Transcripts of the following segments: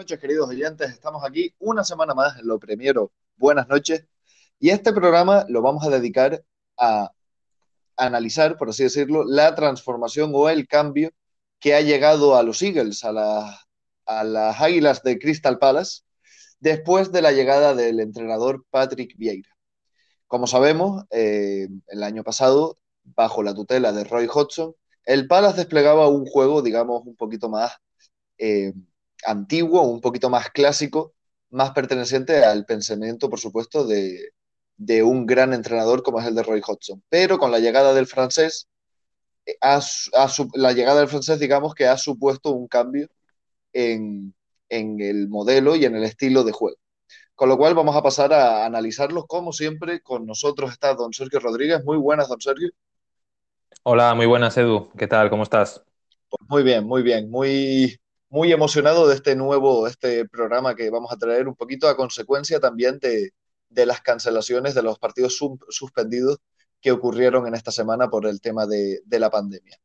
noches, queridos oyentes. Estamos aquí una semana más en lo primero. Buenas noches. Y este programa lo vamos a dedicar a analizar, por así decirlo, la transformación o el cambio que ha llegado a los Eagles, a, a las Águilas de Crystal Palace, después de la llegada del entrenador Patrick Vieira. Como sabemos, eh, el año pasado, bajo la tutela de Roy Hodgson, el Palace desplegaba un juego, digamos, un poquito más eh, antiguo, un poquito más clásico, más perteneciente al pensamiento, por supuesto, de, un gran entrenador como es el de Roy Hodgson. Pero con la llegada del francés, eh, la llegada del francés, digamos que ha supuesto un cambio en, el modelo y en el estilo de juego. Con lo cual vamos a pasar a analizarlos como siempre. Con nosotros está don Sergio Rodríguez. Muy buenas, don Sergio. Hola, muy buenas, Edu. ¿Qué tal? ¿Cómo estás? Pues muy bien, muy bien. Muy, muy emocionado de este nuevo, este programa que vamos a traer un poquito a consecuencia también de, las cancelaciones de los partidos suspendidos que ocurrieron en esta semana por el tema de, la pandemia.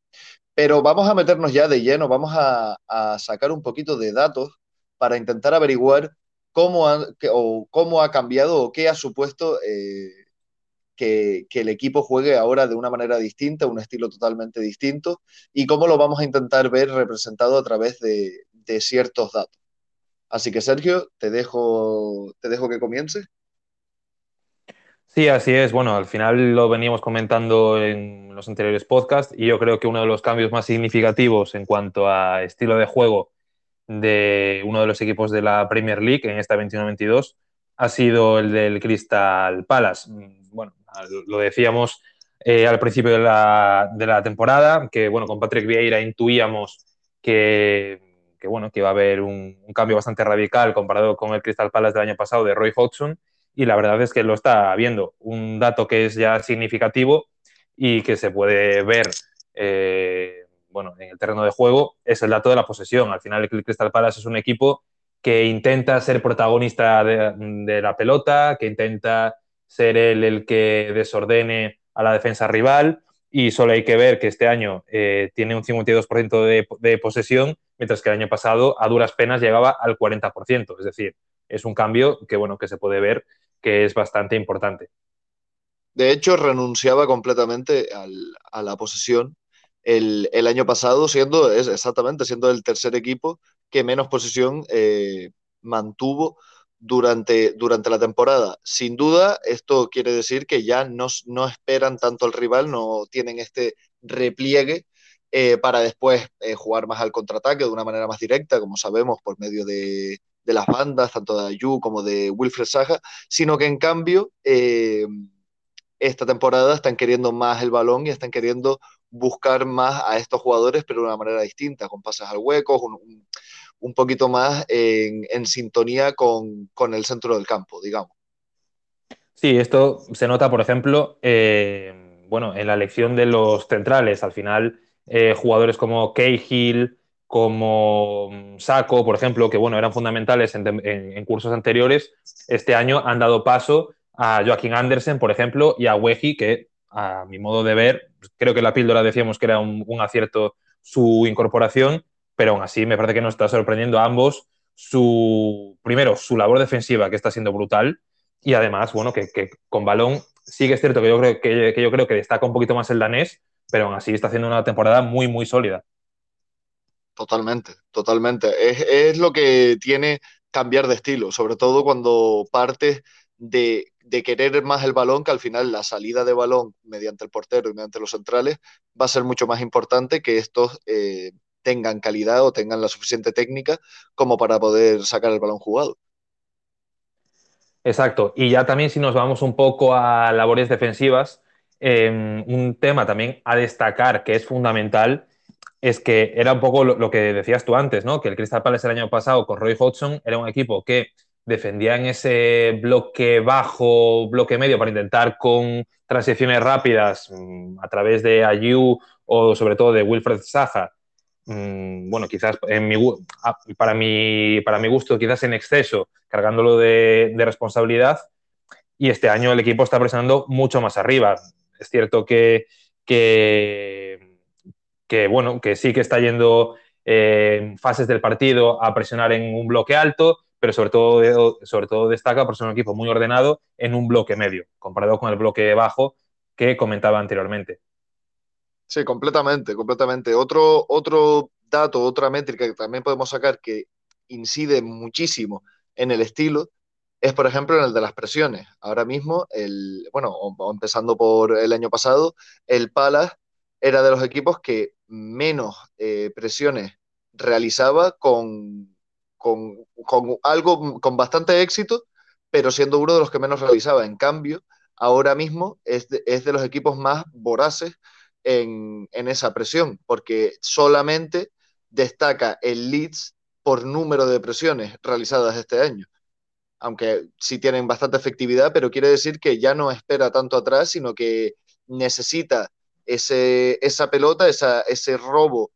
Pero vamos a meternos ya de lleno, vamos a, sacar un poquito de datos para intentar averiguar cómo ha, o cómo ha cambiado o qué ha supuesto eh, que, el equipo juegue ahora de una manera distinta, un estilo totalmente distinto, y cómo lo vamos a intentar ver representado a través de, ciertos datos. Así que Sergio, te dejo, te dejo que comience. Sí, así es. Bueno, al final lo veníamos comentando en los anteriores podcasts y yo creo que uno de los cambios más significativos en cuanto a estilo de juego de uno de los equipos de la Premier League en esta 21-22 ha sido el del Crystal Palace. Bueno, lo decíamos eh, al principio de la, de la, temporada, que bueno, con Patrick Vieira intuíamos que, que, bueno, que iba a haber un, cambio bastante radical comparado con el Crystal Palace del año pasado de Roy Hodgson, y la verdad es que lo está viendo. Un dato que es ya significativo y que se puede ver eh, bueno, en el terreno de juego es el dato de la posesión. Al final el Crystal Palace es un equipo que intenta ser protagonista de la pelota, que intenta ser él el que desordene a la defensa rival y solo hay que ver que este año eh, tiene un 52% de, de, posesión, mientras que el año pasado a duras penas llegaba al 40%. Es decir, es un cambio que, bueno, que se puede ver que es bastante importante. De hecho, renunciaba completamente a la posesión el, año pasado, siendo es, exactamente siendo el tercer equipo que menos posesión eh, mantuvo durante, durante la temporada. Sin duda, esto quiere decir que ya no, no esperan tanto al rival, no tienen este repliegue eh, para después eh, jugar más al contraataque de una manera más directa, como sabemos, por medio de, de las bandas, tanto de Ayu como de Wilfred Saja, sino que en cambio eh, esta temporada están queriendo más el balón y están queriendo buscar más a estos jugadores, pero de una manera distinta, con pases al hueco, un, poquito más en, sintonía con, el centro del campo, digamos. Sí, esto se nota, por ejemplo, eh, bueno, en la elección de los centrales. Al final, eh, jugadores como Cahill, como mm, Saco, por ejemplo, que bueno, eran fundamentales en, cursos anteriores, este año han dado paso a Joaquín Andersen, por ejemplo, y a Weji, que a mi modo de ver, creo que la píldora decíamos que era un acierto su incorporación, pero aún así me parece que nos está sorprendiendo a ambos su, primero, su labor defensiva, que está siendo brutal, y además, bueno, que, con balón sí que es cierto que yo, creo, que, yo creo que destaca un poquito más el danés, pero aún así está haciendo una temporada muy, muy sólida. Totalmente, totalmente. Es, lo que tiene cambiar de estilo, sobre todo cuando partes de, querer más el balón, que al final la salida de balón mediante el portero y mediante los centrales va a ser mucho más importante que estos eh, tengan calidad o tengan la suficiente técnica como para poder sacar el balón jugado. Exacto. Y ya también si nos vamos un poco a labores defensivas, em, un tema también a destacar que es fundamental es que era un poco lo, que decías tú antes, ¿no? Que el Crystal Palace el año pasado con Roy Hodgson era un equipo que defendía en ese bloque bajo, bloque medio para intentar con transiciones rápidas mm, a través de Ayu o sobre todo de Wilfred Saja Mm, bueno, quizás en ah, para, mi, para mi gusto, quizás en exceso, cargándolo de, responsabilidad. Y este año el equipo está presionando mucho más arriba. Es cierto que, que, bueno, que sí que está yendo eh, fases del partido a presionar en un bloque alto, pero sobre todo, sobre todo destaca por ser un equipo muy ordenado en un bloque medio, comparado con el bloque bajo que comentaba anteriormente. Sí, completamente, completamente. Otro, otro dato, otra métrica que también podemos sacar que incide muchísimo en el estilo es, por ejemplo, en el de las presiones. Ahora mismo, el, bueno, empezando por el año pasado, el Palace era de los equipos que menos eh, presiones realizaba con, con, algo, con bastante éxito, pero siendo uno de los que menos realizaba. En cambio, ahora mismo es es de los equipos más voraces en, esa presión, porque solamente destaca el Leeds por número de presiones realizadas este año. Aunque sí tienen bastante efectividad, pero quiere decir que ya no espera tanto atrás, sino que necesita ese, esa pelota, esa, ese robo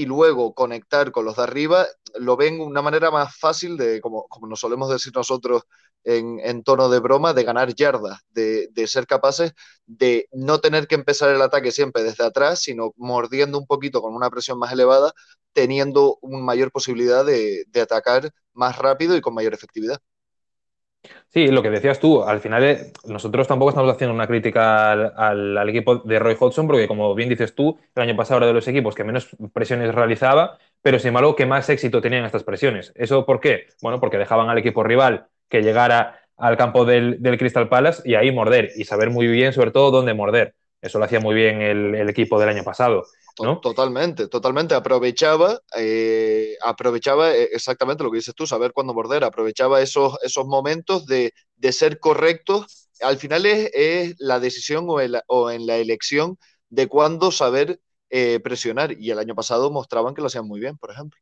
y luego conectar con los de arriba, lo ven una manera más fácil de, como, como nos solemos decir nosotros en, en tono de broma, de ganar yardas, de, de, ser capaces de no tener que empezar el ataque siempre desde atrás, sino mordiendo un poquito con una presión más elevada, teniendo una mayor posibilidad de, de atacar más rápido y con mayor efectividad. Sí, lo que decías tú, al final eh, nosotros tampoco estamos haciendo una crítica al, equipo de Roy Hodgson, porque como bien dices tú, el año pasado era de los equipos que menos presiones realizaba, pero sin embargo que más éxito tenían estas presiones. ¿Eso por qué? Bueno, porque dejaban al equipo rival que llegara al campo del, del Crystal Palace y ahí morder, y saber muy bien sobre todo dónde morder. Eso lo hacía muy bien el, el equipo del año pasado. ¿no? Totalmente, totalmente. Aprovechaba, eh, aprovechaba eh, exactamente lo que dices tú, saber cuándo morder, aprovechaba esos, esos momentos de, de ser correctos. Al final es, es la decisión o, el, o, en la elección de cuándo saber eh, presionar. Y el año pasado mostraban que lo hacían muy bien, por ejemplo.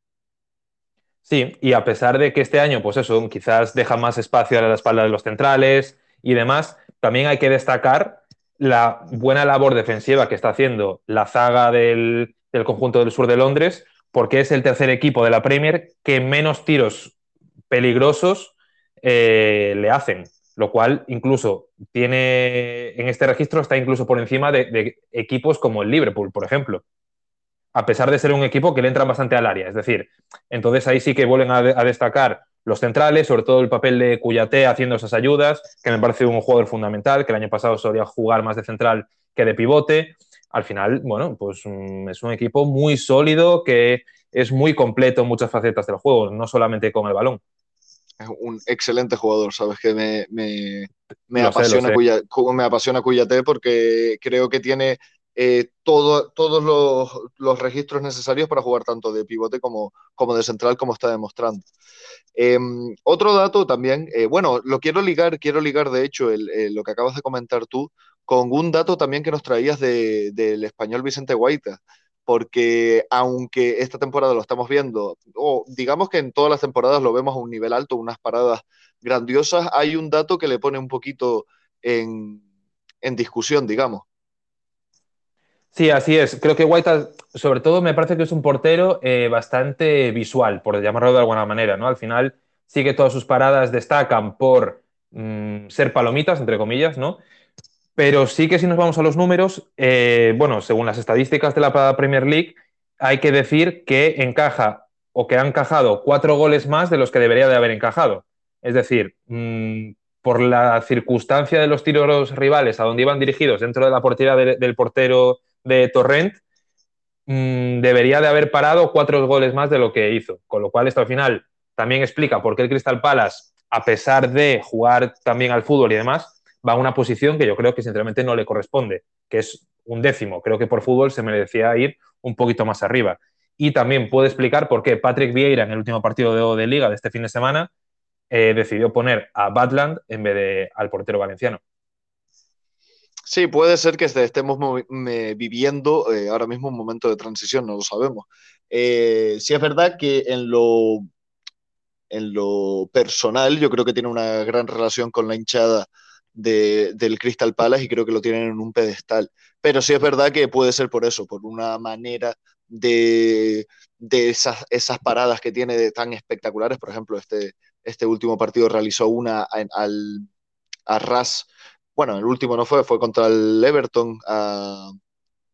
Sí, y a pesar de que este año, pues eso, quizás deja más espacio a la espalda de los centrales y demás, también hay que destacar la buena labor defensiva que está haciendo la zaga del, del, conjunto del sur de Londres, porque es el tercer equipo de la Premier que menos tiros peligrosos eh, le hacen, lo cual incluso tiene en este registro está incluso por encima de, equipos como el Liverpool, por ejemplo, a pesar de ser un equipo que le entran bastante al área, es decir, entonces ahí sí que vuelven a destacar los centrales, sobre todo el papel de Cuyate haciendo esas ayudas, que me parece un jugador fundamental, que el año pasado solía jugar más de central que de pivote. Al final, bueno, pues mm, es un equipo muy sólido que es muy completo en muchas facetas del juego, no solamente con el balón. Es un excelente jugador, sabes que me, me, me apasiona, sé, Cuya, me apasiona Cuyate porque creo que tiene eh, todo, todos los, registros necesarios para jugar tanto de pivote como, como de central, como está demostrando. Eh, otro dato también, eh, bueno, lo quiero ligar, quiero ligar de hecho el, lo que acabas de comentar tú con un dato también que nos traías de, del español Vicente Guaita, porque aunque esta temporada lo estamos viendo, o digamos que en todas las temporadas lo vemos a un nivel alto, unas paradas grandiosas, hay un dato que le pone un poquito en, en discusión, digamos. Sí, así es. Creo que White, sobre todo, me parece que es un portero eh, bastante visual, por llamarlo de alguna manera, ¿no? Al final sí que todas sus paradas destacan por mmm, ser palomitas, entre comillas, ¿no? Pero sí que si nos vamos a los números, eh, bueno, según las estadísticas de la Premier League, hay que decir que encaja o que ha encajado cuatro goles más de los que debería de haber encajado. Es decir, mmm, por la circunstancia de los tiros rivales a donde iban dirigidos dentro de la portería de, del portero de Torrent, mmm, debería de haber parado cuatro goles más de lo que hizo. Con lo cual, esto al final también explica por qué el Crystal Palace, a pesar de jugar también al fútbol y demás, va a una posición que yo creo que sinceramente no le corresponde, que es un décimo. Creo que por fútbol se merecía ir un poquito más arriba. Y también puede explicar por qué Patrick Vieira en el último partido de, de liga de este fin de semana eh, decidió poner a Badland en vez de al portero valenciano. Sí, puede ser que estemos viviendo eh, ahora mismo un momento de transición, no lo sabemos. Eh, sí es verdad que en lo, en lo personal yo creo que tiene una gran relación con la hinchada de, del Crystal Palace y creo que lo tienen en un pedestal. Pero sí es verdad que puede ser por eso, por una manera de, de esas, esas paradas que tiene tan espectaculares. Por ejemplo, este, este último partido realizó una al, a ras bueno, el último no fue, fue contra el Everton a,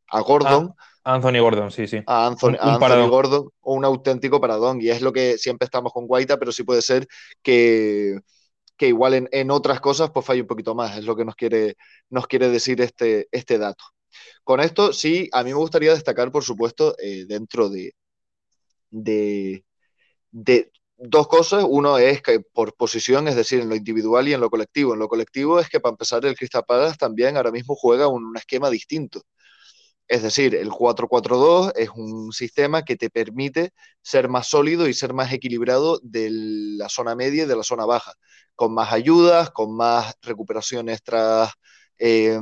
a Gordon, ah. Anthony Gordon, sí, sí. A Anthony, Gordon, un auténtico paradón. Y es lo que siempre estamos con Guaita, pero sí puede ser que, que igual en, otras cosas pues falle un poquito más. Es lo que nos quiere, nos quiere decir este, este dato. Con esto, sí, a mí me gustaría destacar, por supuesto, eh, dentro de, de, de dos cosas. Uno es que por posición, es decir, en lo individual y en lo colectivo. En lo colectivo es que para empezar el Crystal Palace también ahora mismo juega un, esquema distinto. Es decir, el 4-4-2 es un sistema que te permite ser más sólido y ser más equilibrado de la zona media y de la zona baja, con más ayudas, con más recuperaciones tras, eh,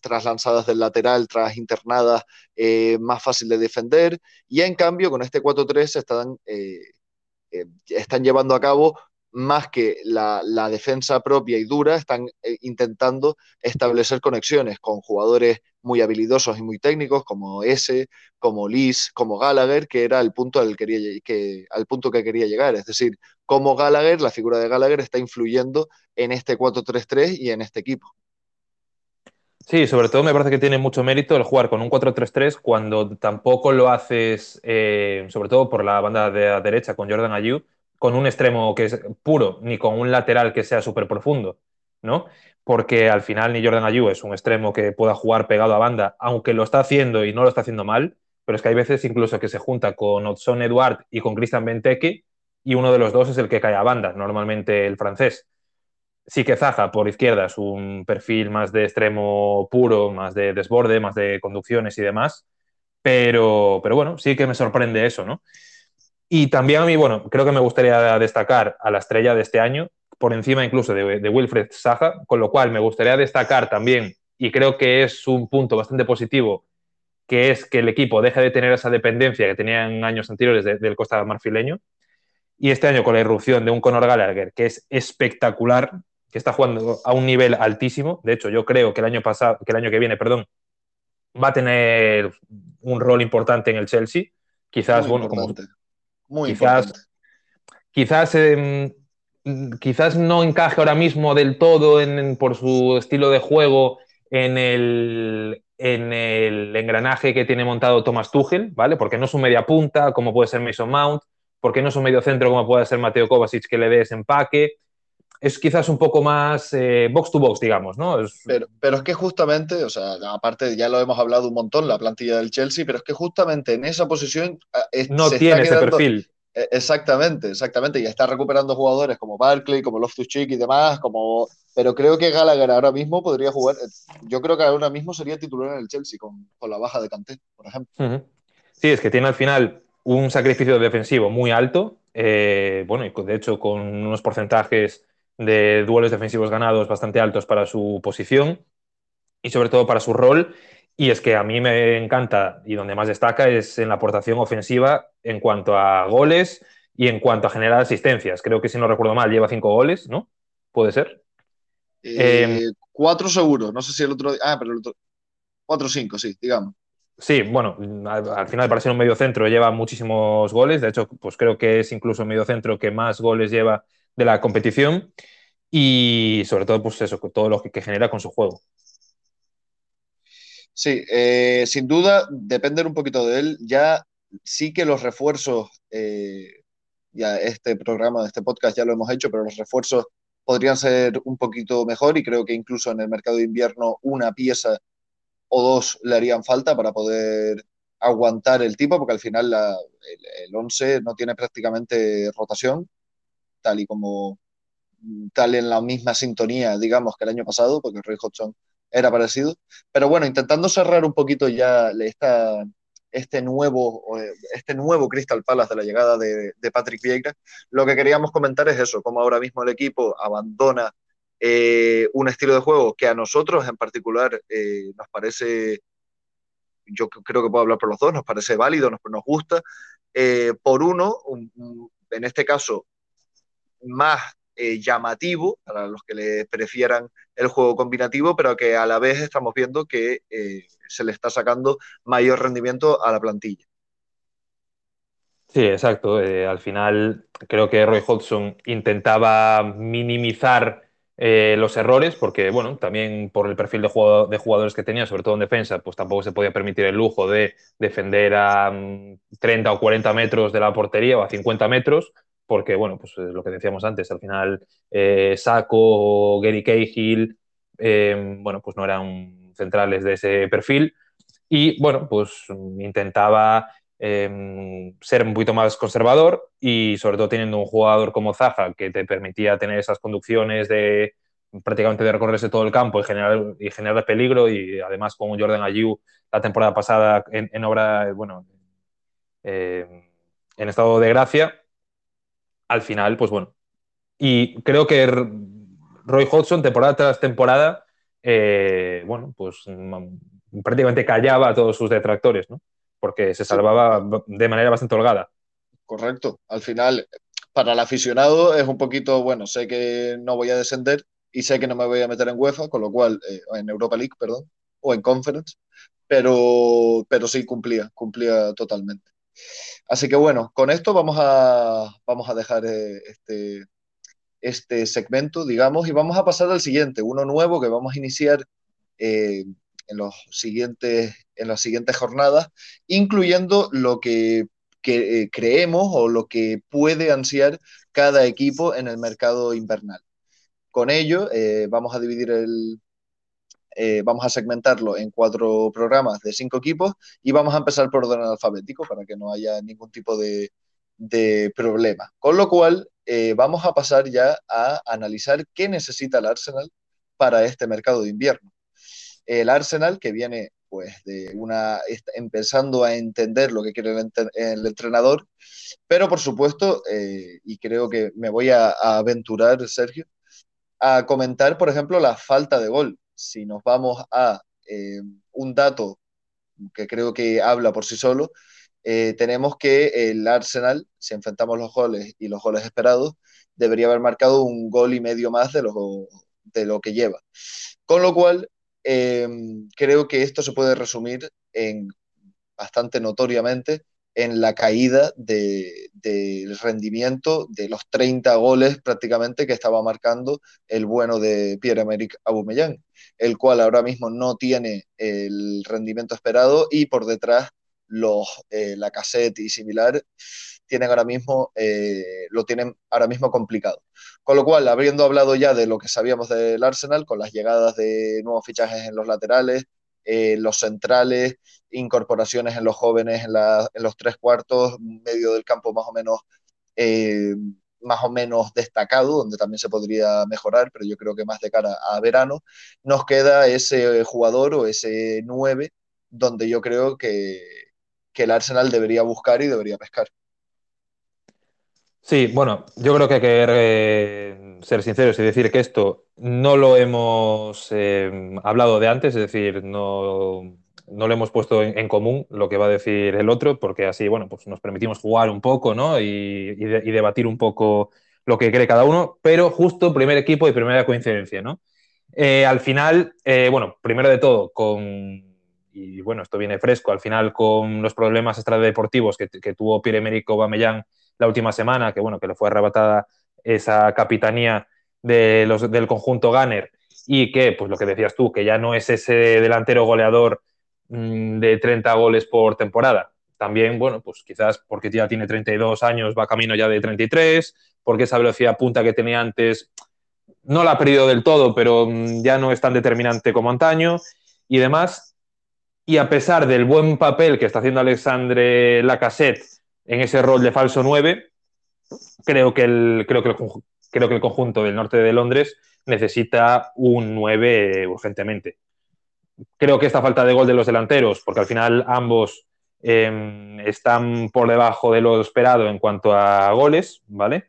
tras lanzadas del lateral, tras internadas, eh, más fácil de defender. Y en cambio, con este 4-3 están eh, eh, están llevando a cabo más que la, defensa propia y dura, están eh, intentando establecer conexiones con jugadores muy habilidosos y muy técnicos como ese, como Liz, como Gallagher, que era el punto al, que, al punto que quería llegar. Es decir, cómo Gallagher, la figura de Gallagher, está influyendo en este 4-3-3 y en este equipo. Sí, sobre todo me parece que tiene mucho mérito el jugar con un 4-3-3 cuando tampoco lo haces, eh, sobre todo por la banda de derecha con Jordan Ayew, con un extremo que es puro, ni con un lateral que sea súper profundo, ¿no? Porque al final ni Jordan Ayew es un extremo que pueda jugar pegado a banda, aunque lo está haciendo y no lo está haciendo mal, pero es que hay veces incluso que se junta con Otson Eduard y con Christian Benteke y uno de los dos es el que cae a banda, normalmente el francés sí que Zaha por izquierda es un perfil más de extremo puro, más de desborde, más de conducciones y demás, pero, pero bueno, sí que me sorprende eso, ¿no? Y también a mí, bueno, creo que me gustaría destacar a la estrella de este año, por encima incluso de, Wilfred Zaha, con lo cual me gustaría destacar también, y creo que es un punto bastante positivo, que es que el equipo deje de tener esa dependencia que tenía en años anteriores del Costa Marfileño, y este año con la irrupción de un Conor Gallagher, que es espectacular, que está jugando a un nivel altísimo. De hecho, yo creo que el año pasado, que el año que viene, perdón, va a tener un rol importante en el Chelsea. Quizás, muy bueno, como muy quizás, importante. quizás, em, quizás no encaje ahora mismo del todo en, por su estilo de juego en el, en el engranaje que tiene montado Thomas Tuchel, ¿vale? Porque no es un media punta, como puede ser Mason Mount, porque no es un medio centro, como puede ser Mateo Kovacic, que le dé ese empaque es quizás un poco más eh, box to box, digamos, ¿no? Pero, pero es que justamente, o sea, aparte ya lo hemos hablado un montón, la plantilla del Chelsea, pero es que justamente en esa posición... Eh, no tiene ese perfil. Eh, exactamente, exactamente, y está recuperando jugadores como Barkley, como Loftus-Cheek y demás, como... Pero creo que Gallagher ahora mismo podría jugar, yo creo que ahora mismo sería titular en el Chelsea con, con la baja de Kanté, por ejemplo. Sí, es que tiene al final un sacrificio defensivo muy alto, bueno, y de hecho con unos porcentajes de duelos defensivos ganados bastante altos para su posición y sobre todo para su rol. Y es que a mí me encanta y donde más destaca es en la aportación ofensiva en cuanto a goles y en cuanto a generar asistencias. Creo que si no recuerdo mal lleva cinco goles, ¿no? ¿Puede ser? Eh, em, cuatro seguro, no sé si el otro... Ah, pero el otro... Cuatro o cinco, sí, digamos. Sí, bueno, al, final para ser un medio centro lleva muchísimos goles. De hecho, pues creo que es incluso un medio centro que más goles lleva de la competición y sobre todo, pues eso, todo lo que, genera con su juego. Sí, eh, sin duda, depender un poquito de él. Ya sí que los refuerzos, eh, ya este programa, este podcast ya lo hemos hecho, pero los refuerzos podrían ser un poquito mejor y creo que incluso en el mercado de invierno una pieza o dos le harían falta para poder aguantar el tipo, porque al final el, el 11 no tiene prácticamente rotación tal y como tal en la misma sintonía, digamos, que el año pasado, porque Roy Hodgson era parecido. Pero bueno, intentando cerrar un poquito ya esta, este, nuevo, este nuevo Crystal Palace de la llegada de, Patrick Vieira, lo que queríamos comentar es eso, cómo ahora mismo el equipo abandona eh, un estilo de juego que a nosotros en particular eh, nos parece, yo creo que puedo hablar por los dos, nos parece válido, nos, gusta. Eh, por uno, en este caso, más eh, llamativo para los que le prefieran el juego combinativo, pero que a la vez estamos viendo que eh, se le está sacando mayor rendimiento a la plantilla. Sí, exacto. Eh, al final creo que Roy Hodgson intentaba minimizar los errores, porque bueno, también por el perfil de, jugadores que tenía, sobre todo en defensa, pues tampoco se podía permitir el lujo de defender a 30 mm, o 40 metros de la portería o a 50 metros, porque bueno, pues lo que decíamos antes, al final eh, Saco Gary Cahill, em, bueno, pues no eran centrales de ese perfil. Y bueno, pues intentaba Em, ser un poquito más conservador y sobre todo teniendo un jugador como Zaha que te permitía tener esas conducciones de prácticamente de recorrerse todo el campo y generar, y generar peligro y además con Jordan Ayew la temporada pasada en, obra, bueno, em, en estado de gracia, al final, pues bueno. Y creo que Roy Hodgson, temporada tras temporada, eh, bueno, pues mm, prácticamente callaba a todos sus detractores, ¿no? porque se salvaba de manera bastante holgada. Correcto. Al final, para el aficionado es un poquito, bueno, sé que no voy a descender y sé que no me voy a meter en UEFA, con lo cual, eh, en Europa League, perdón, o en Conference, pero, pero sí cumplía, cumplía totalmente. Así que bueno, con esto vamos a, vamos a dejar eh, este, este segmento, digamos, y vamos a pasar al siguiente, uno nuevo que vamos a iniciar eh, en, los siguientes, en las siguientes jornadas, incluyendo lo que, eh, creemos o lo que puede ansiar cada equipo en el mercado invernal. Con ello, vamos a dividir el, eh, vamos a segmentarlo en cuatro programas de cinco equipos y vamos a empezar por orden alfabético para que no haya ningún tipo de, de problema. Con lo cual, vamos a pasar ya a analizar qué necesita el Arsenal para este mercado de invierno el Arsenal, que viene pues de una empezando a entender lo que quiere el, entrenador, pero por supuesto, eh, y creo que me voy a, aventurar, Sergio, a comentar, por ejemplo, la falta de gol. Si nos vamos a eh, un dato que creo que habla por sí solo, eh, tenemos que el Arsenal, si enfrentamos los goles y los goles esperados, debería haber marcado un gol y medio más de lo, de lo que lleva. Con lo cual, Em, creo que esto se puede resumir en bastante notoriamente en la caída del rendimiento de los 30 goles prácticamente que estaba marcando el bueno de Pierre-Emerick Aubameyang, el cual ahora mismo no tiene el rendimiento esperado y por detrás los, eh, la cassette y similar tienen ahora mismo, eh, lo tienen ahora mismo complicado. Con lo cual, habiendo hablado ya de lo que sabíamos del Arsenal, con las llegadas de nuevos fichajes en los laterales, eh, los centrales, incorporaciones en los jóvenes en, los tres cuartos, medio del campo más o menos eh, más o menos destacado, donde también se podría mejorar, pero yo creo que más de cara a verano, nos queda ese jugador o ese 9 donde yo creo que, que el Arsenal debería buscar y debería pescar. Sí, bueno, yo creo que hay que eh, ser sinceros y decir que esto no lo hemos eh, hablado de antes, es decir, no, lo hemos puesto en, común lo que va a decir el otro, porque así, bueno, pues nos permitimos jugar un poco, ¿no? Y, debatir un poco lo que cree cada uno, pero justo primer equipo y primera coincidencia, ¿no? Eh, al final, bueno, primero de todo, con, y bueno, esto viene fresco, al final con los problemas extradeportivos que, que tuvo Pierre-Emerick Aubameyang la última semana, que bueno, que le fue arrebatada esa capitanía de los, del conjunto Gunner y que, pues lo que decías tú, que ya no es ese delantero goleador de 30 goles por temporada. También, bueno, pues quizás porque ya tiene 32 años, va camino ya de 33, porque esa velocidad punta que tenía antes no la ha perdido del todo, pero mm, ya no es tan determinante como antaño y demás. Y a pesar del buen papel que está haciendo Alexandre Lacassette en ese rol de falso 9, creo que el, creo que el, creo que el conjunto del norte de Londres necesita un 9 urgentemente. Creo que esta falta de gol de los delanteros, porque al final ambos em, están por debajo de lo esperado en cuanto a goles, ¿vale?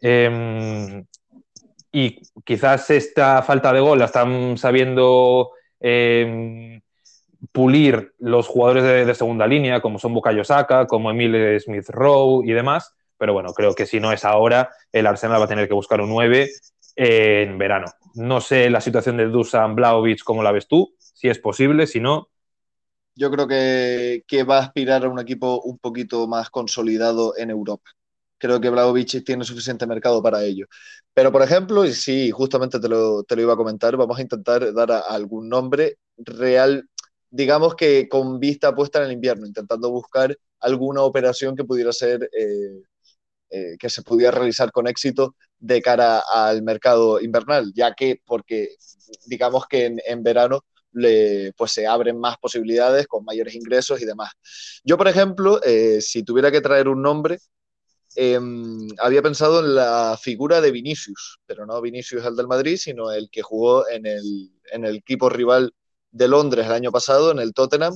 Em, y quizás esta falta de gol la están sabiendo em, pulir los jugadores de, segunda línea, como son Bukayo Saka, como Emile Smith Rowe y demás. Pero bueno, creo que si no es ahora, el Arsenal va a tener que buscar un 9 en verano. No sé la situación de Dusan Blaovic, cómo la ves tú, si es posible, si no. Yo creo que, va a aspirar a un equipo un poquito más consolidado en Europa. creo que Vlaovic tiene suficiente mercado para ello. Pero, por ejemplo, y sí, justamente te lo, iba a comentar, vamos a intentar dar algún nombre real, digamos que con vista puesta en el invierno, intentando buscar alguna operación que pudiera ser, eh, eh, que se pudiera realizar con éxito de cara al mercado invernal, ya que, porque digamos que en verano pues se abren más posibilidades con mayores ingresos y demás. Yo, por ejemplo, eh, si tuviera que traer un nombre, eh, había pensado en la figura de Vinicius, pero no Vinicius el del Madrid, sino el que jugó en el, en el equipo rival de Londres el año pasado, en el Tottenham.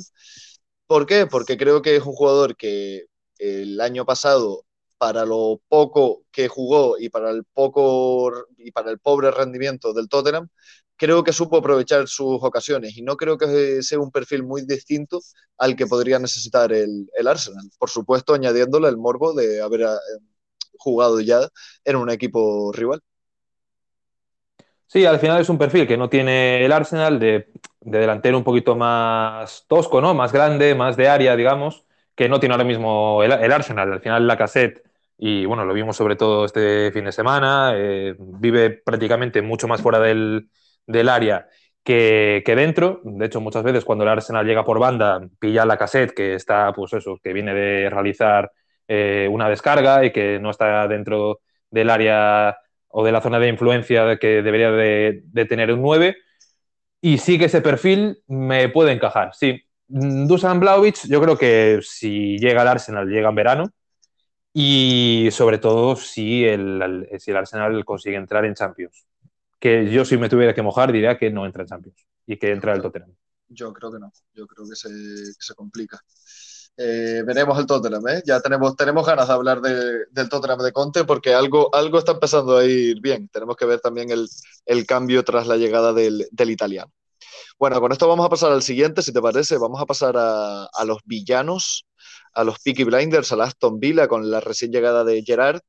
¿Por qué? Porque creo que es un jugador que el año pasado, para lo poco que jugó y para el poco y para el pobre rendimiento del Tottenham, creo que supo aprovechar sus ocasiones y no creo que sea un perfil muy distinto al que podría necesitar el, Arsenal. Por supuesto, añadiéndole el morbo de haber eh, jugado ya en un equipo rival. Sí, al final es un perfil que no tiene el Arsenal de, de, delantero un poquito más tosco, ¿no? Más grande, más de área, digamos, que no tiene ahora mismo el, el Arsenal. Al final la cassette, y bueno, lo vimos sobre todo este fin de semana, eh, vive prácticamente mucho más fuera del, del área que, que, dentro. De hecho, muchas veces cuando el Arsenal llega por banda, pilla la cassette que está, pues eso, que viene de realizar eh, una descarga y que no está dentro del área o de la zona de influencia que debería de, tener un 9. Y sí que ese perfil me puede encajar. Sí, Dusan Blaovic, yo creo que si llega al Arsenal, llega en verano. Y sobre todo si el, si el Arsenal consigue entrar en Champions que yo si me tuviera que mojar diría que no entra en Champions y que entra el Tottenham. Yo creo que no, yo creo que se, que se complica. Eh, veremos el Tottenham, ¿eh? ya tenemos, tenemos ganas de hablar de, del Tottenham de Conte porque algo, algo está empezando a ir bien. Tenemos que ver también el, el cambio tras la llegada del, del, italiano. Bueno, con esto vamos a pasar al siguiente, si te parece. Vamos a pasar a, a los villanos, a los Peaky Blinders, a la Aston Villa con la recién llegada de Gerard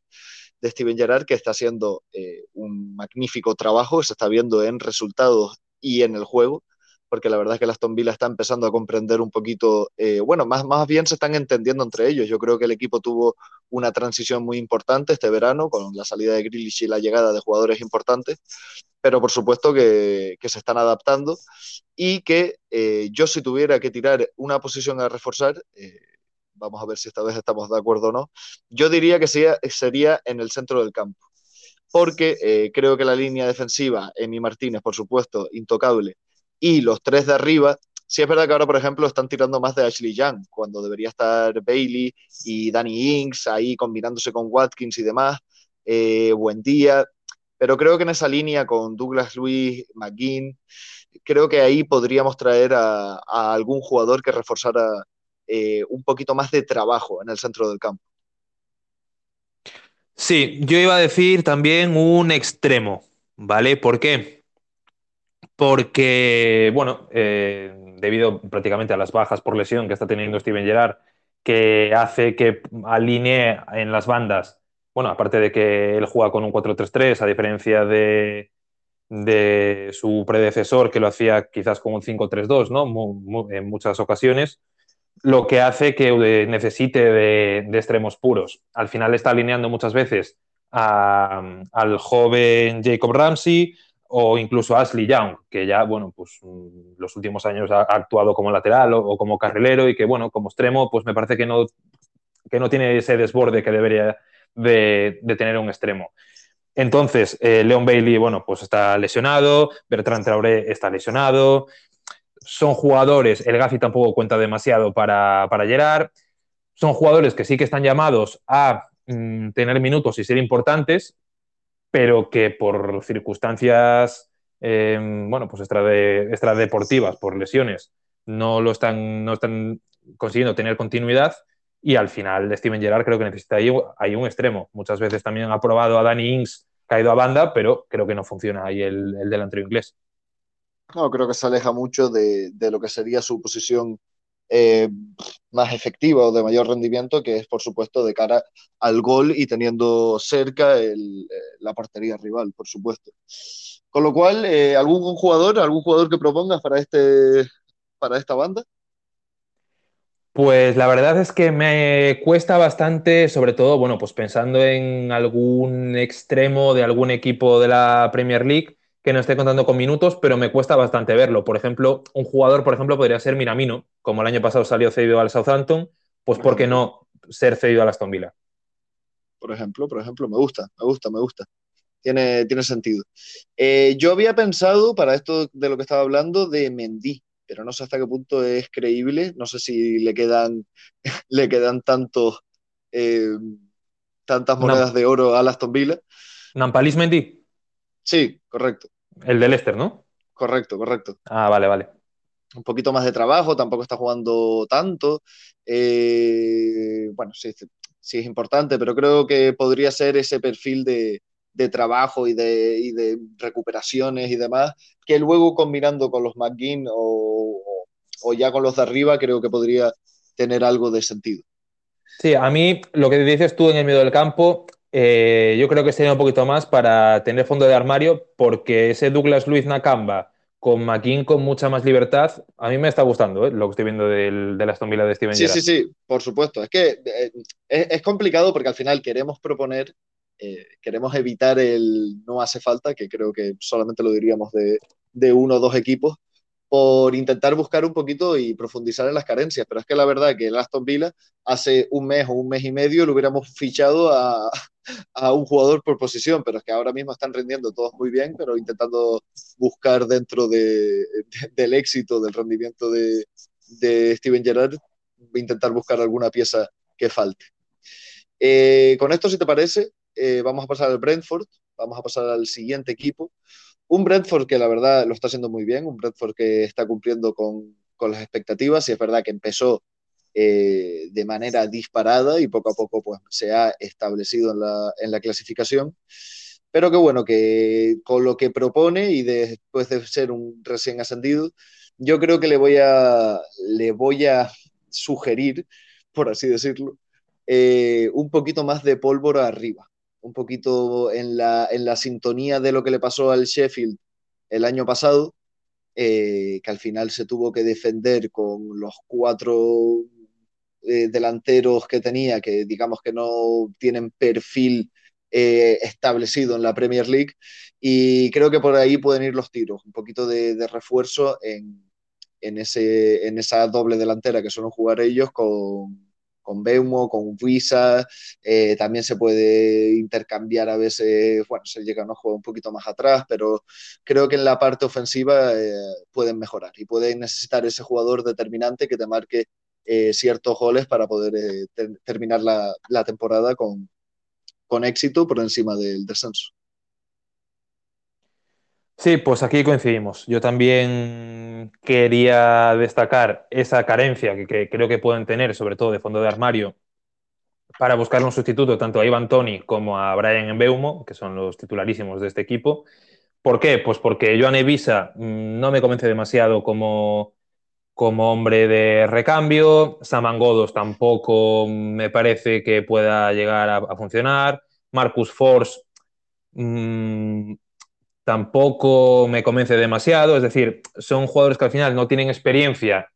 de Steven Gerrard, que está haciendo eh, un magnífico trabajo, se está viendo en resultados y en el juego, porque la verdad es que la Aston Villa está empezando a comprender un poquito, eh, bueno, más, más bien se están entendiendo entre ellos. Yo creo que el equipo tuvo una transición muy importante este verano, con la salida de Grealish y la llegada de jugadores importantes, pero por supuesto que, que se están adaptando y que eh, yo si tuviera que tirar una posición a reforzar, eh, vamos a ver si esta vez estamos de acuerdo o no, yo diría que sería, sería en el centro del campo, porque eh, creo que la línea defensiva, Emi Martínez, por supuesto, intocable, y los tres de arriba, sí es verdad que ahora, por ejemplo, están tirando más de Ashley Young, cuando debería estar Bailey y Danny Ings ahí combinándose con Watkins y demás, eh, buen día, pero creo que en esa línea con Douglas Luis, McGinn, creo que ahí podríamos traer a, a algún jugador que reforzara eh, un poquito más de trabajo en el centro del campo. Sí, yo iba a decir también un extremo, ¿vale? ¿Por qué? Porque, bueno, eh, debido prácticamente a las bajas por lesión que está teniendo Steven Gerrard, que hace que alinee en las bandas, bueno, aparte de que él juega con un 4-3-3, a diferencia de, de, su predecesor, que lo hacía quizás con un 5-3-2, ¿no? En muchas ocasiones lo que hace que necesite de, extremos puros. Al final está alineando muchas veces al joven Jacob Ramsey o incluso a Ashley Young, que ya, bueno, pues los últimos años ha actuado como lateral o, como carrilero y que, bueno, como extremo, pues me parece que no, que no tiene ese desborde que debería de, de tener un extremo. Entonces, eh, Leon Bailey, bueno, pues está lesionado, Bertrand Traoré está lesionado, son jugadores, el Gazi tampoco cuenta demasiado para, para Gerard, son jugadores que sí que están llamados a mm, tener minutos y ser importantes, pero que por circunstancias, eh, bueno, pues extradeportivas, por lesiones, no lo están, no están consiguiendo tener continuidad y al final Steven Gerrard creo que necesita ahí, ahí un extremo. Muchas veces también ha probado a Danny Ings caído a banda, pero creo que no funciona ahí el, el delantero inglés. No, creo que se aleja mucho de, de lo que sería su posición eh, más efectiva o de mayor rendimiento, que es por supuesto de cara al gol y teniendo cerca el, eh, la portería rival, por supuesto. Con lo cual, eh, ¿algún jugador, algún jugador que propongas para, este, para esta banda? Pues la verdad es que me cuesta bastante, sobre todo, bueno, pues pensando en algún extremo de algún equipo de la Premier League que no esté contando con minutos, pero me cuesta bastante verlo. Por ejemplo, un jugador, por ejemplo, podría ser Minamino, como el año pasado salió cedido al Southampton, pues ¿por qué no ser cedido al Aston Villa? Por ejemplo, por ejemplo, me gusta, me gusta, me gusta. Tiene, tiene sentido. Eh, yo había pensado, para esto de lo que estaba hablando, de Mendy pero no sé hasta qué punto es creíble. No sé si le quedan, le quedan tantos, eh, tantas monedas de oro a Aston Villa. ¿Nampalis Mendy? Sí, correcto. El de Leicester, ¿no? Correcto, correcto. Ah, vale, vale. Un poquito más de trabajo, tampoco está jugando tanto. Eh, bueno, sí, sí es importante, pero creo que podría ser ese perfil de, de trabajo y de, y de, recuperaciones y demás, que luego combinando con los McGinn o, o, ya con los de arriba, creo que podría tener algo de sentido. Sí, a mí lo que dices tú en el medio del campo, eh, yo creo que sería un poquito más para tener fondo de armario, porque ese Douglas Luiz Nakamba con McKean con mucha más libertad, a mí me está gustando ¿eh? lo que estoy viendo del, de la Aston Villa de Steven Sí, sí, sí, por supuesto. Es que eh, es, es, complicado porque al final queremos proponer queremos evitar el no hace falta, que creo que solamente lo diríamos de, de uno o dos equipos, por intentar buscar un poquito y profundizar en las carencias. Pero es que la verdad que el Aston Villa hace un mes o un mes y medio lo hubiéramos fichado a, un jugador por posición, pero es que ahora mismo están rindiendo todos muy bien, pero intentando buscar dentro de, de, del éxito, del rendimiento de, de Steven Gerrard, intentar buscar alguna pieza que falte. Eh, con esto, si te parece, eh, vamos a pasar al Brentford, vamos a pasar al siguiente equipo. Un Brentford que la verdad lo está haciendo muy bien, un Brentford que está cumpliendo con, con las expectativas y es verdad que empezó eh, de manera disparada y poco a poco pues, se ha establecido en la, en la clasificación. Pero que bueno, que con lo que propone y después de ser un recién ascendido, yo creo que le voy a, le voy a sugerir, por así decirlo, eh, un poquito más de pólvora arriba un poquito en la, en la sintonía de lo que le pasó al Sheffield el año pasado, eh, que al final se tuvo que defender con los cuatro eh, delanteros que tenía, que digamos que no tienen perfil eh, establecido en la Premier League, y creo que por ahí pueden ir los tiros, un poquito de, refuerzo en, en, ese, en esa doble delantera que suelen jugar ellos con, con Beumo, con Visa, eh, también se puede intercambiar a veces, bueno, se llega a jugar un poquito más atrás, pero creo que en la parte ofensiva eh, pueden mejorar y pueden necesitar ese jugador determinante que te marque eh, ciertos goles para poder ter terminar la, la temporada con, con éxito por encima del descenso. Sí, pues aquí coincidimos. Yo también quería destacar esa carencia que, creo que pueden tener, sobre todo de fondo de armario, para buscar un sustituto tanto a Ivan Tony como a Brian Mbeumo, que son los titularísimos de este equipo. ¿Por qué? Pues porque Joan Evisa mm, no me convence demasiado como, como hombre de recambio. Samangodos tampoco me parece que pueda llegar a, funcionar. Marcus Force mmm, tampoco me convence demasiado. Es decir, son jugadores que al final no tienen experiencia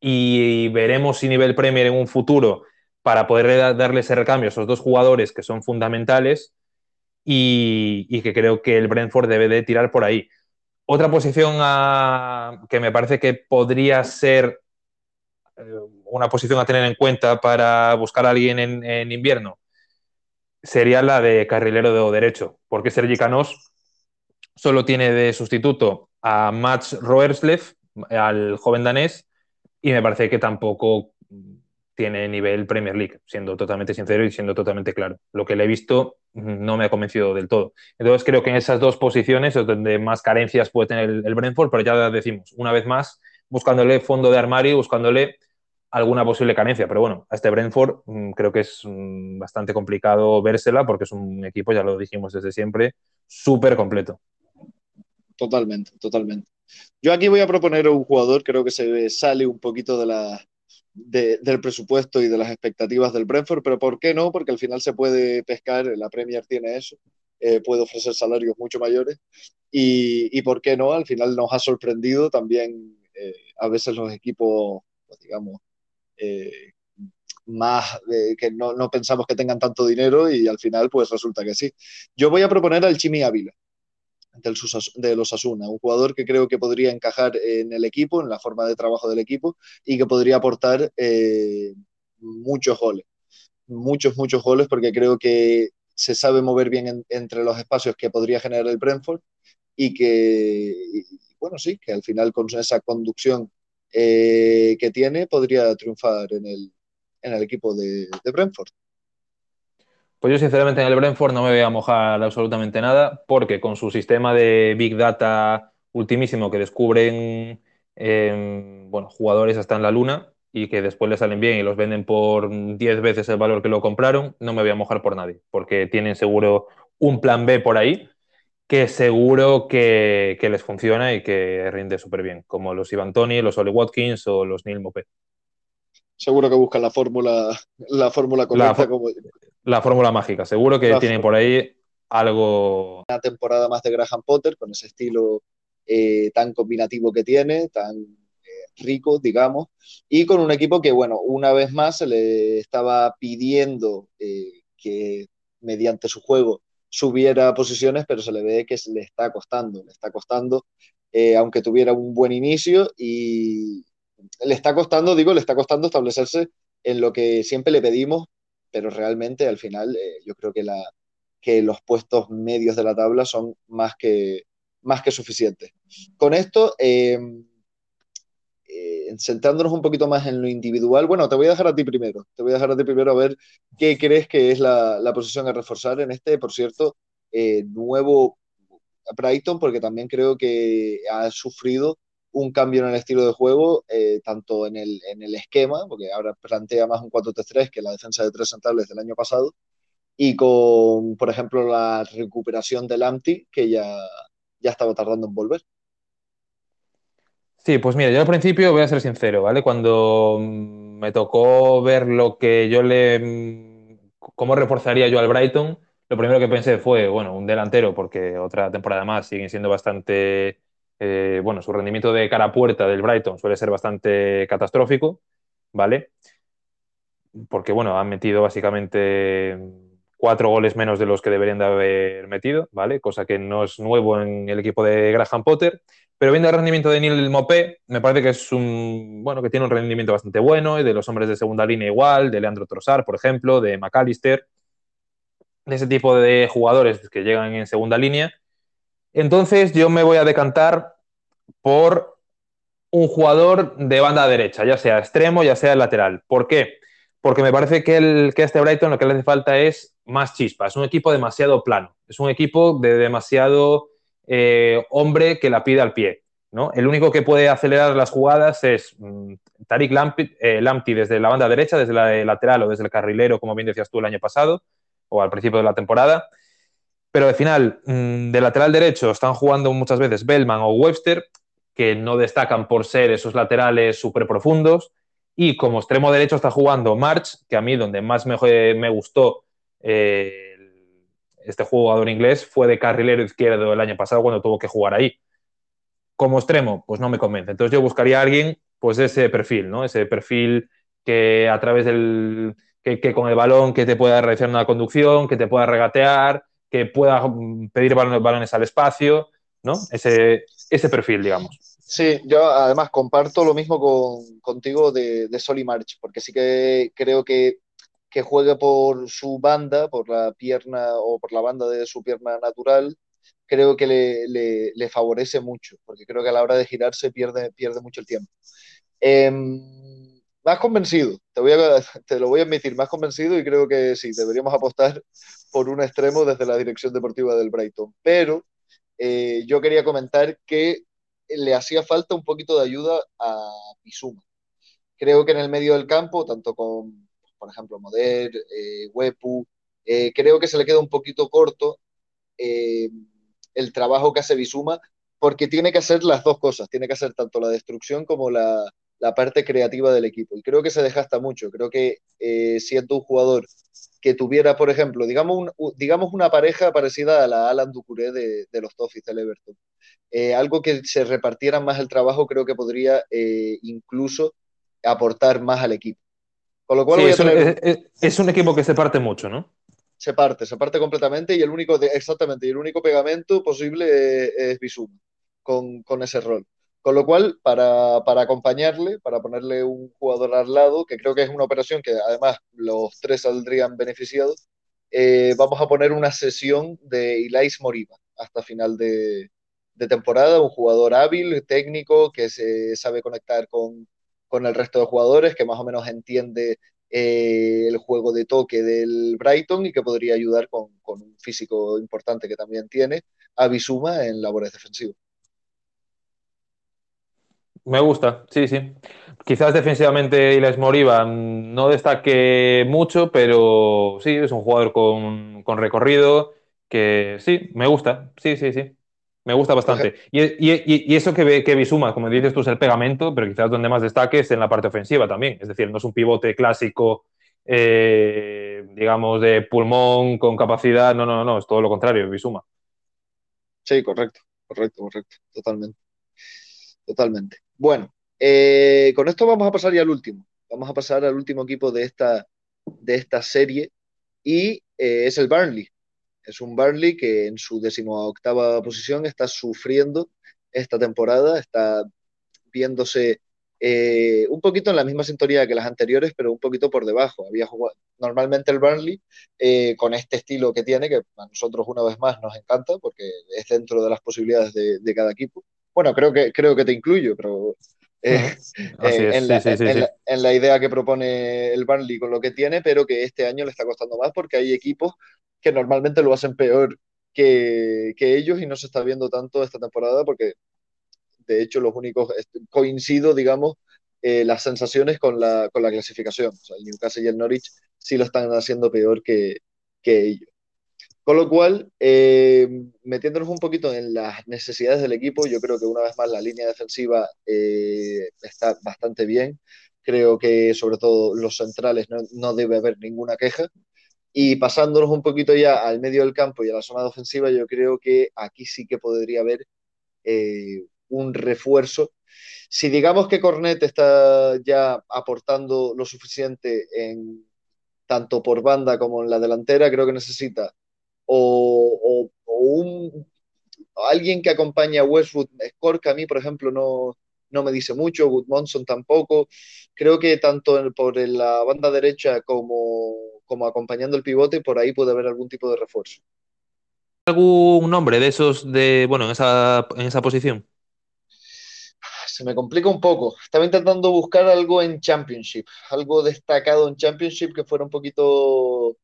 y veremos si nivel Premier en un futuro para poder darle ese recambio a esos dos jugadores que son fundamentales y, que creo que el Brentford debe de tirar por ahí. Otra posición que me parece que podría ser eh, una posición a tener en cuenta para buscar a alguien en, en invierno sería la de carrilero de derecho, porque Sergi Canós solo tiene de sustituto a Mats Roerslev, al joven danés, y me parece que tampoco tiene nivel Premier League, siendo totalmente sincero y siendo totalmente claro. Lo que le he visto no me ha convencido del todo. Entonces creo que en esas dos posiciones es donde más carencias puede tener el, Brentford, pero ya decimos, una vez más, buscándole fondo de armario, buscándole alguna posible carencia. Pero bueno, a este Brentford mmm, creo que es mmm, bastante complicado vérsela porque es un equipo, ya lo dijimos desde siempre, súper completo totalmente, totalmente. Yo aquí voy a proponer un jugador, creo que se sale un poquito del presupuesto y de las expectativas del Brentford, pero ¿por qué no? Porque al final se puede pescar, la Premier tiene eso, eh, puede ofrecer salarios mucho mayores y, ¿por qué no? Al final nos ha sorprendido también eh, a veces los equipos, pues digamos, más que no, no, pensamos que tengan tanto dinero y al final pues resulta que sí. Yo voy a proponer al Chimi Ávila de los Asuna, un jugador que creo que podría encajar en el equipo, en la forma de trabajo del equipo y que podría aportar eh, muchos goles, muchos, muchos goles porque creo que se sabe mover bien entre los espacios que podría generar el Brentford y que, bueno, sí, que al final con esa conducción eh, que tiene podría triunfar en el, en el equipo de, Brentford? Pues yo sinceramente en el Brentford no me voy a mojar absolutamente nada porque con su sistema de Big Data ultimísimo que descubren em, bueno, jugadores hasta en la luna y que después les salen bien y los venden por 10 veces el valor que lo compraron, no me voy a mojar por nadie porque tienen seguro un plan B por ahí que seguro que, les funciona y que rinde súper bien, como los Ivan Tony, los Oli Watkins o los Neil Mopé seguro que buscan la fórmula, la fórmula correcta. La, como... la fórmula mágica, seguro que tienen por ahí algo. Una temporada más de Graham Potter, con ese estilo eh, tan combinativo que tiene, tan eh, rico, digamos, y con un equipo que, bueno, una vez más se le estaba pidiendo eh, que mediante su juego subiera posiciones, pero se le ve que le está costando, le está costando, aunque tuviera un buen inicio y, le está costando, digo, le está costando establecerse en lo que siempre le pedimos, pero realmente al final eh, yo creo que, la, que los puestos medios de la tabla son más que, más que suficientes. Con esto, em, eh, centrándonos un poquito más en lo individual, bueno, te voy a dejar a ti primero, te voy a dejar a ti primero a ver qué crees que es la, la posición a reforzar en este, por cierto, eh, nuevo Brighton, porque también creo que ha sufrido un cambio en el estilo de juego, eh, tanto en el, en el, esquema, porque ahora plantea más un 4-3-3 que la defensa de tres centrales del año pasado, y con, por ejemplo, la recuperación del Amti, que ya, ya estaba tardando en volver. Sí, pues mira, yo al principio voy a ser sincero, ¿vale? Cuando me tocó ver lo que yo le. cómo reforzaría yo al Brighton, lo primero que pensé fue, bueno, un delantero, porque otra temporada más siguen siendo bastante eh, bueno, su rendimiento de cara a puerta del Brighton suele ser bastante catastrófico, ¿vale? Porque, bueno, han metido básicamente cuatro goles menos de los que deberían de haber metido, ¿vale? Cosa que no es nuevo en el equipo de Graham Potter. Pero viendo el rendimiento de Neil Mopé, me parece que es un, bueno, que tiene un rendimiento bastante bueno, y de los hombres de segunda línea igual, de Leandro Trossard, por ejemplo, de McAllister, de ese tipo de jugadores que llegan en segunda línea entonces yo me voy a decantar por un jugador de banda derecha, ya sea extremo, ya sea lateral. ¿Por qué? Porque me parece que, el, que este Brighton lo que le hace falta es más chispa. Es un equipo demasiado plano. Es un equipo de demasiado eh, hombre que la pide al pie. ¿no? El único que puede acelerar las jugadas es mm, Tariq eh, Lamptey, desde la banda derecha, desde la lateral o desde el carrilero, como bien decías tú el año pasado o al principio de la temporada. Pero al final, mm, de lateral derecho están jugando muchas veces Bellman o Webster, que no destacan por ser esos laterales súper profundos. Y como extremo derecho está jugando March, que a mí donde más me, gustó eh, este jugador inglés fue de carrilero izquierdo el año pasado cuando tuvo que jugar ahí. Como extremo, pues no me convence. Entonces yo buscaría a alguien, pues ese perfil, ¿no? Ese perfil que a través del... que, que con el balón que te pueda realizar una conducción, que te pueda regatear, que pueda mm, pedir balones, al espacio, ¿no? Ese, ese perfil, digamos. Sí, yo además comparto lo mismo con, contigo de, de Sol March, porque sí que creo que, que juegue por su banda, por la pierna o por la banda de su pierna natural, creo que le, le, le favorece mucho, porque creo que a la hora de girarse pierde, pierde mucho el tiempo. Eh, más convencido, te, voy a, te lo voy a admitir, más convencido y creo que sí, deberíamos apostar por un extremo desde la dirección deportiva del Brighton. Pero eh, yo quería comentar que le hacía falta un poquito de ayuda a Bizuma. Creo que en el medio del campo, tanto con, por ejemplo, Moder, eh, Wepu, eh, creo que se le queda un poquito corto eh, el trabajo que hace Bizuma, porque tiene que hacer las dos cosas, tiene que hacer tanto la destrucción como la, la parte creativa del equipo. Y creo que se desgasta mucho. Creo que eh, siendo un jugador que tuviera, por ejemplo, digamos, digamos una pareja parecida a la Alan Ducuré de, los Toffees del Everton. Eh, algo que se repartiera más el trabajo creo que podría eh, incluso aportar más al equipo. Con lo cual es, un equipo que se parte mucho, ¿no? Se parte, se parte completamente y el único, exactamente, y el único pegamento posible es, es Bisuma con, con ese rol. Con lo cual, para, para, acompañarle, para ponerle un jugador al lado, que creo que es una operación que además los tres saldrían beneficiados, eh, vamos a poner una sesión de Ilais Moriba hasta final de, de, temporada, un jugador hábil, técnico, que se sabe conectar con, con el resto de jugadores, que más o menos entiende eh, el juego de toque del Brighton y que podría ayudar con, con, un físico importante que también tiene a Bisuma en labores defensivas. Me gusta, sí, sí. Quizás defensivamente Iles Moriba no destaque mucho, pero sí, es un jugador con, con recorrido que sí, me gusta, sí, sí, sí. Me gusta bastante. Y, y, y, eso que, que Bisuma, como dices tú, es el pegamento, pero quizás donde más destaque es en la parte ofensiva también. Es decir, no es un pivote clásico, eh, digamos, de pulmón con capacidad. No, no, no, es todo lo contrario, Bisuma. Sí, correcto, correcto, correcto, totalmente. Totalmente. Bueno, eh, con esto vamos a pasar ya al último. Vamos a pasar al último equipo de esta, de esta serie y eh, es el Burnley. Es un Burnley que en su decimoctava posición está sufriendo esta temporada, está viéndose eh, un poquito en la misma sintonía que las anteriores, pero un poquito por debajo. Había jugado, normalmente el Burnley, con este estilo que tiene, que a nosotros una vez más nos encanta, porque es dentro de las posibilidades de, de cada equipo. Bueno, creo que, creo que te incluyo, pero en, la, en, la, idea que propone el Burnley con lo que tiene, pero que este año le está costando más porque hay equipos que normalmente lo hacen peor que, que, ellos y no se está viendo tanto esta temporada porque de hecho los únicos coincido, digamos, eh, las sensaciones con la, con la clasificación. O sea, el Newcastle y el Norwich sí lo están haciendo peor que, que ellos. Con lo cual, eh, metiéndonos un poquito en las necesidades del equipo, yo creo que una vez más la línea defensiva eh, está bastante bien. Creo que sobre todo los centrales no, no debe haber ninguna queja. Y pasándonos un poquito ya al medio del campo y a la zona ofensiva, yo creo que aquí sí que podría haber eh, un refuerzo. Si digamos que Cornet está ya aportando lo suficiente en tanto por banda como en la delantera, creo que necesita o, o, o un, alguien que acompañe a Westwood. Score a mí, por ejemplo, no, no me dice mucho, Goodmonson tampoco. Creo que tanto por la banda derecha como, como acompañando el pivote, por ahí puede haber algún tipo de refuerzo. ¿Algún nombre de esos de, bueno, en esa, en esa posición? Se me complica un poco. Estaba intentando buscar algo en Championship, algo destacado en Championship que fuera un poquito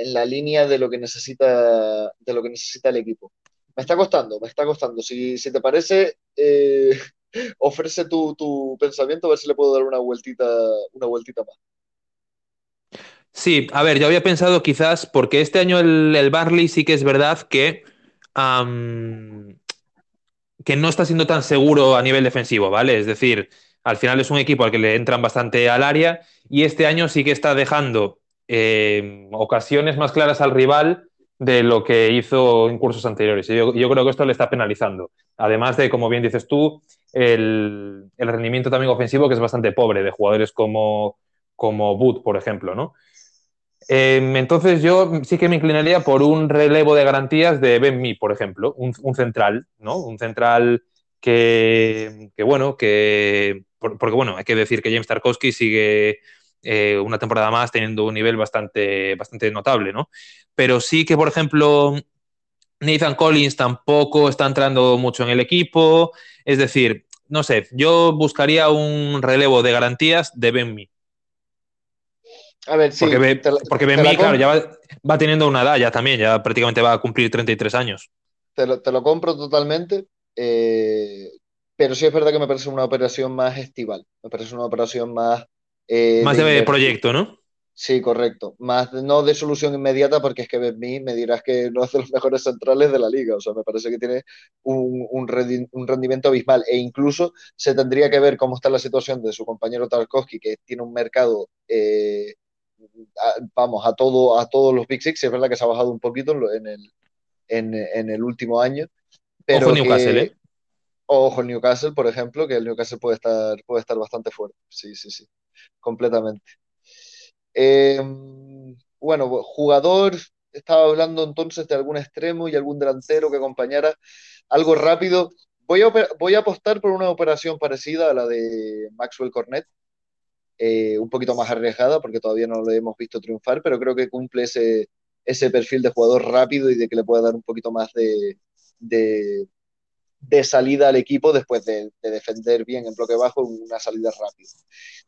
en la línea de lo que necesita, de lo que necesita el equipo. Me está costando, me está costando. Si, si te parece, eh, ofrece tu, tu, pensamiento a ver si le puedo dar una vueltita, una vueltita más. Sí, a ver, yo había pensado quizás, porque este año el, el Barley sí que es verdad que, que no está siendo tan seguro a nivel defensivo, ¿vale? Es decir, al final es un equipo al que le entran bastante al área y este año sí que está dejando eh, ocasiones más claras al rival de lo que hizo en cursos anteriores. Yo, yo, creo que esto le está penalizando. Además de, como bien dices tú, el, el rendimiento también ofensivo que es bastante pobre de jugadores como, como Boot, por ejemplo, ¿no? Eh, entonces yo sí que me inclinaría por un relevo de garantías de Ben Mi, por ejemplo, un, un, central, ¿no? Un central que, que bueno, que... Porque bueno, hay que decir que James Tarkowski sigue eh, una temporada más teniendo un nivel bastante, bastante notable, ¿no? Pero sí que, por ejemplo, Nathan Collins tampoco está entrando mucho en el equipo. Es decir, no sé, yo buscaría un relevo de garantías de Ben Mee. A ver, sí. Porque, te, porque Ben Mee, claro, ya va, va, teniendo una edad ya también, ya prácticamente va a cumplir 33 años. Te lo, te lo compro totalmente. Eh, pero sí es verdad que me parece una operación más estival. Me parece una operación más eh, Más de, de proyecto, ¿no? Sí, correcto. Más no de solución inmediata, porque es que mí me dirás que no es de los mejores centrales de la liga. O sea, me parece que tiene un, un, rendimiento abismal. E incluso se tendría que ver cómo está la situación de su compañero Tarkovsky, que tiene un mercado, eh, a, vamos, a, todo, a todos los Big Six. Es verdad que se ha bajado un poquito en el, en, en el último año. Pero Ojo Newcastle, que, ¿eh? Ojo Newcastle, por ejemplo, que el Newcastle puede estar, puede estar bastante fuerte. Sí, sí, sí completamente. Eh, bueno, jugador, estaba hablando entonces de algún extremo y algún delantero que acompañara algo rápido. Voy a, voy a apostar por una operación parecida a la de Maxwell Cornet, eh, un poquito más arriesgada porque todavía no lo hemos visto triunfar, pero creo que cumple ese, ese perfil de jugador rápido y de que le puede dar un poquito más de, de salida al equipo después de, de, defender bien en bloque bajo una salida rápida.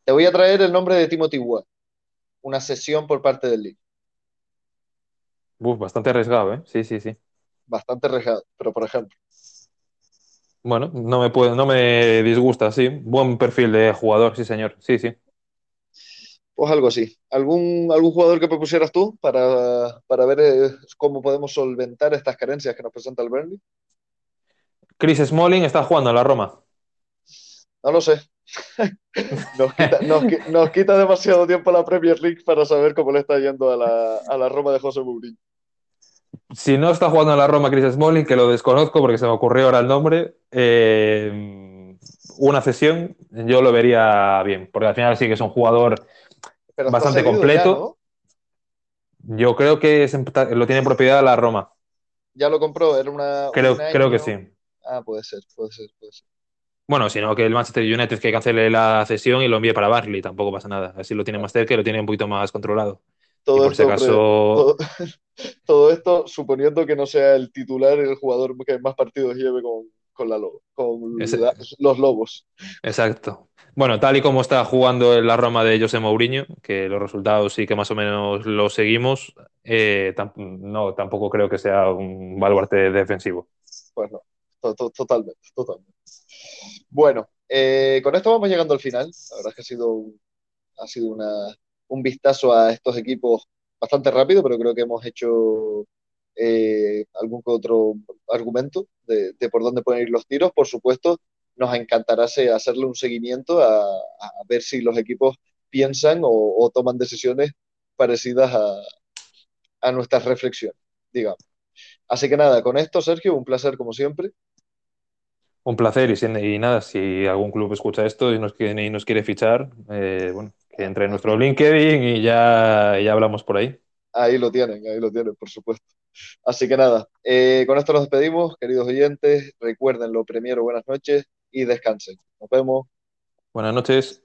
Te voy a traer el nombre de Timothy Ward, una sesión por parte del League. Uf, bastante arriesgado, ¿eh? Sí, sí, sí. Bastante arriesgado, pero por ejemplo. Bueno, no me, puede, no me disgusta, sí. Buen perfil de jugador, sí, señor. Sí, sí. Pues algo así. ¿Algún, algún jugador que propusieras tú para, para ver eh, cómo podemos solventar estas carencias que nos presenta el Burnley? Chris Smalling está jugando en la Roma. No lo sé. nos, quita, nos, nos, quita, demasiado tiempo la Premier League para saber cómo le está yendo a la, a la Roma de José Mourinho. Si no está jugando en la Roma Chris Smalling, que lo desconozco porque se me ocurrió ahora el nombre, eh, una cesión yo lo vería bien, porque al final sí que es un jugador Pero bastante completo. Ya, ¿no? Yo creo que es, lo tiene en propiedad la Roma. ¿Ya lo compró? Era una. Creo, un creo que sí. Ah, puede ser, puede ser, puede ser. Bueno, sino que el Manchester United que cancele la cesión y lo envíe para Barley, tampoco pasa nada. Así lo tiene más cerca y lo tiene un poquito más controlado. Todo, y por esto, si acaso... todo, todo, esto suponiendo que no sea el titular el jugador que más partidos lleve con, con, la, con Ese... la, los Lobos. Exacto. Bueno, tal y como está jugando la Roma de José Mourinho, que los resultados sí que más o menos los seguimos, eh, no, tampoco creo que sea un baluarte defensivo. Pues no, totalmente, totalmente. Bueno, eh, con esto vamos llegando al final. La verdad es que ha sido, un, ha sido un vistazo a estos equipos bastante rápido, pero creo que hemos hecho eh, algún otro argumento de, de, por dónde pueden ir los tiros. Por supuesto, nos encantará hacerle un seguimiento a, a ver si los equipos piensan o, o toman decisiones parecidas a, a, nuestras reflexiones, digamos. Así que nada, con esto, Sergio, un placer como siempre. Un placer y, y nada, si algún club escucha esto y nos quiere, y nos quiere fichar, eh, bueno, que entre en nuestro LinkedIn y ya, ya hablamos por ahí. Ahí lo tienen, ahí lo tienen, por supuesto. Así que nada, eh, con esto nos despedimos, queridos oyentes. Recuerden lo primero, buenas noches y descansen. Nos vemos. Buenas noches.